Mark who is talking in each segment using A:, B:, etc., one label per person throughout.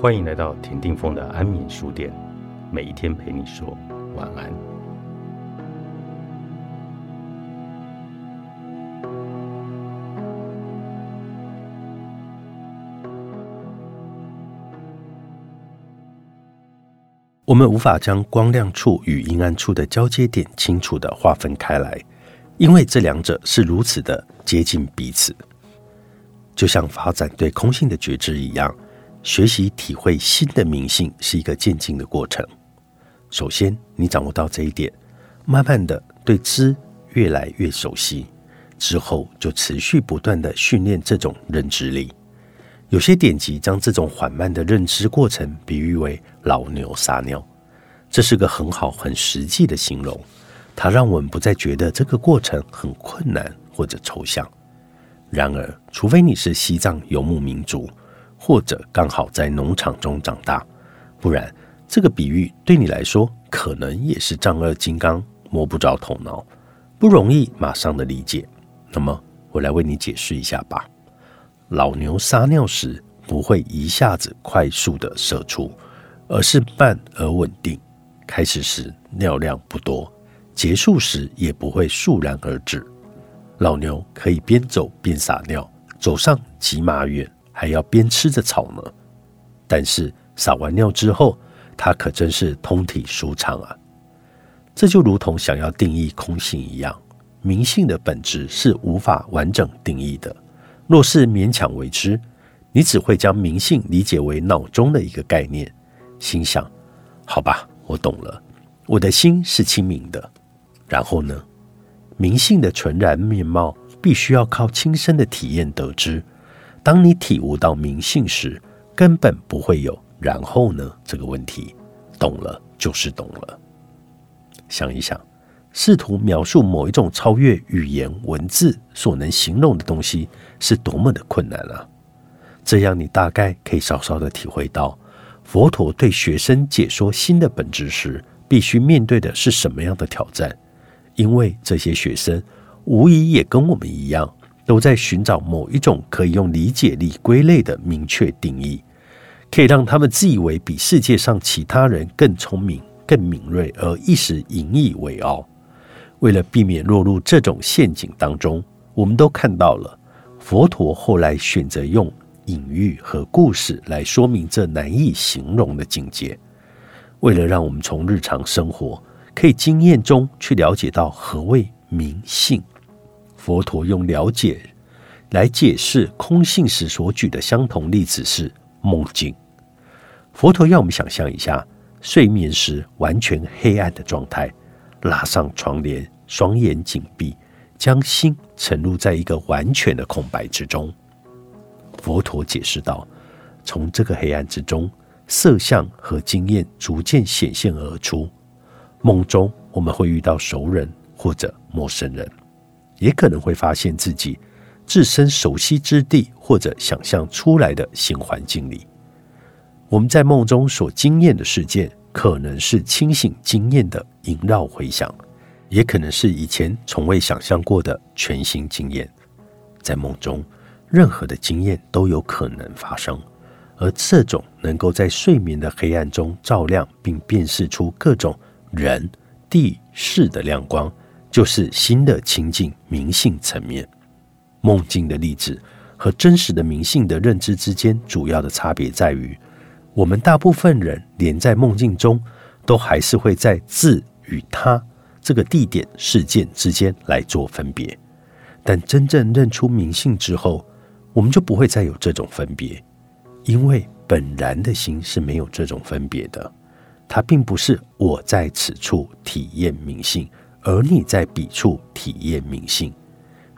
A: 欢迎来到田定峰的安眠书店，每一天陪你说晚安。我们无法将光亮处与阴暗处的交接点清楚的划分开来，因为这两者是如此的接近彼此，就像发展对空性的觉知一样。学习体会新的明性是一个渐进的过程。首先，你掌握到这一点，慢慢的对知越来越熟悉，之后就持续不断的训练这种认知力。有些典籍将这种缓慢的认知过程比喻为老牛撒尿，这是个很好很实际的形容。它让我们不再觉得这个过程很困难或者抽象。然而，除非你是西藏游牧民族。或者刚好在农场中长大，不然这个比喻对你来说可能也是丈二金刚摸不着头脑，不容易马上的理解。那么我来为你解释一下吧。老牛撒尿时不会一下子快速的射出，而是慢而稳定。开始时尿量不多，结束时也不会肃然而止。老牛可以边走边撒尿，走上几码远。还要边吃着草呢，但是撒完尿之后，它可真是通体舒畅啊！这就如同想要定义空性一样，明性的本质是无法完整定义的。若是勉强为之，你只会将明性理解为脑中的一个概念，心想：好吧，我懂了，我的心是清明的。然后呢，明性的纯然面貌，必须要靠亲身的体验得知。当你体悟到明性时，根本不会有“然后呢”这个问题。懂了就是懂了。想一想，试图描述某一种超越语言文字所能形容的东西，是多么的困难啊！这样，你大概可以稍稍的体会到，佛陀对学生解说新的本质时，必须面对的是什么样的挑战。因为这些学生无疑也跟我们一样。都在寻找某一种可以用理解力归类的明确定义，可以让他们自以为比世界上其他人更聪明、更敏锐，而一时引以为傲。为了避免落入这种陷阱当中，我们都看到了佛陀后来选择用隐喻和故事来说明这难以形容的境界。为了让我们从日常生活可以经验中去了解到何谓明性。佛陀用了解来解释空性时所举的相同例子是梦境。佛陀要我们想象一下睡眠时完全黑暗的状态，拉上窗帘，双眼紧闭，将心沉入在一个完全的空白之中。佛陀解释道：从这个黑暗之中，色相和经验逐渐显现而出。梦中我们会遇到熟人或者陌生人。也可能会发现自己置身熟悉之地，或者想象出来的新环境里。我们在梦中所经验的事件，可能是清醒经验的萦绕回响，也可能是以前从未想象过的全新经验。在梦中，任何的经验都有可能发生，而这种能够在睡眠的黑暗中照亮并辨识出各种人、地、事的亮光。就是新的清净明性层面，梦境的例子和真实的明性的认知之间主要的差别在于，我们大部分人连在梦境中，都还是会在自与他这个地点事件之间来做分别，但真正认出明性之后，我们就不会再有这种分别，因为本然的心是没有这种分别的，它并不是我在此处体验明性。而你在彼处体验明性，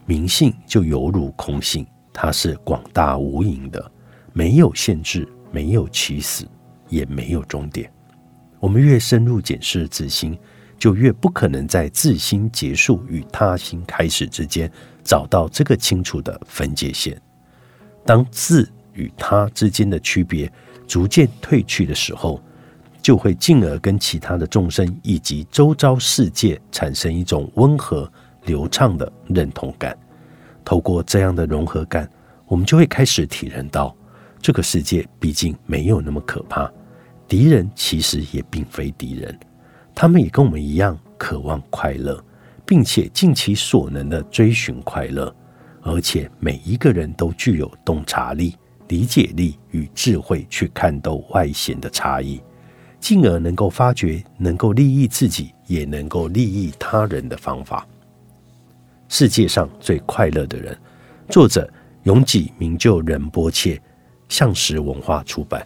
A: 明性就犹如空性，它是广大无垠的，没有限制，没有起始，也没有终点。我们越深入检视自心，就越不可能在自心结束与他心开始之间找到这个清楚的分界线。当自与他之间的区别逐渐褪去的时候，就会进而跟其他的众生以及周遭世界产生一种温和流畅的认同感。透过这样的融合感，我们就会开始体认到，这个世界毕竟没有那么可怕，敌人其实也并非敌人，他们也跟我们一样渴望快乐，并且尽其所能的追寻快乐，而且每一个人都具有洞察力、理解力与智慧去看透外显的差异，进而能够发掘能够利益自己也能够利益他人的方法。世界上最快乐的人，作者永济名就仁波切。向实文化出版。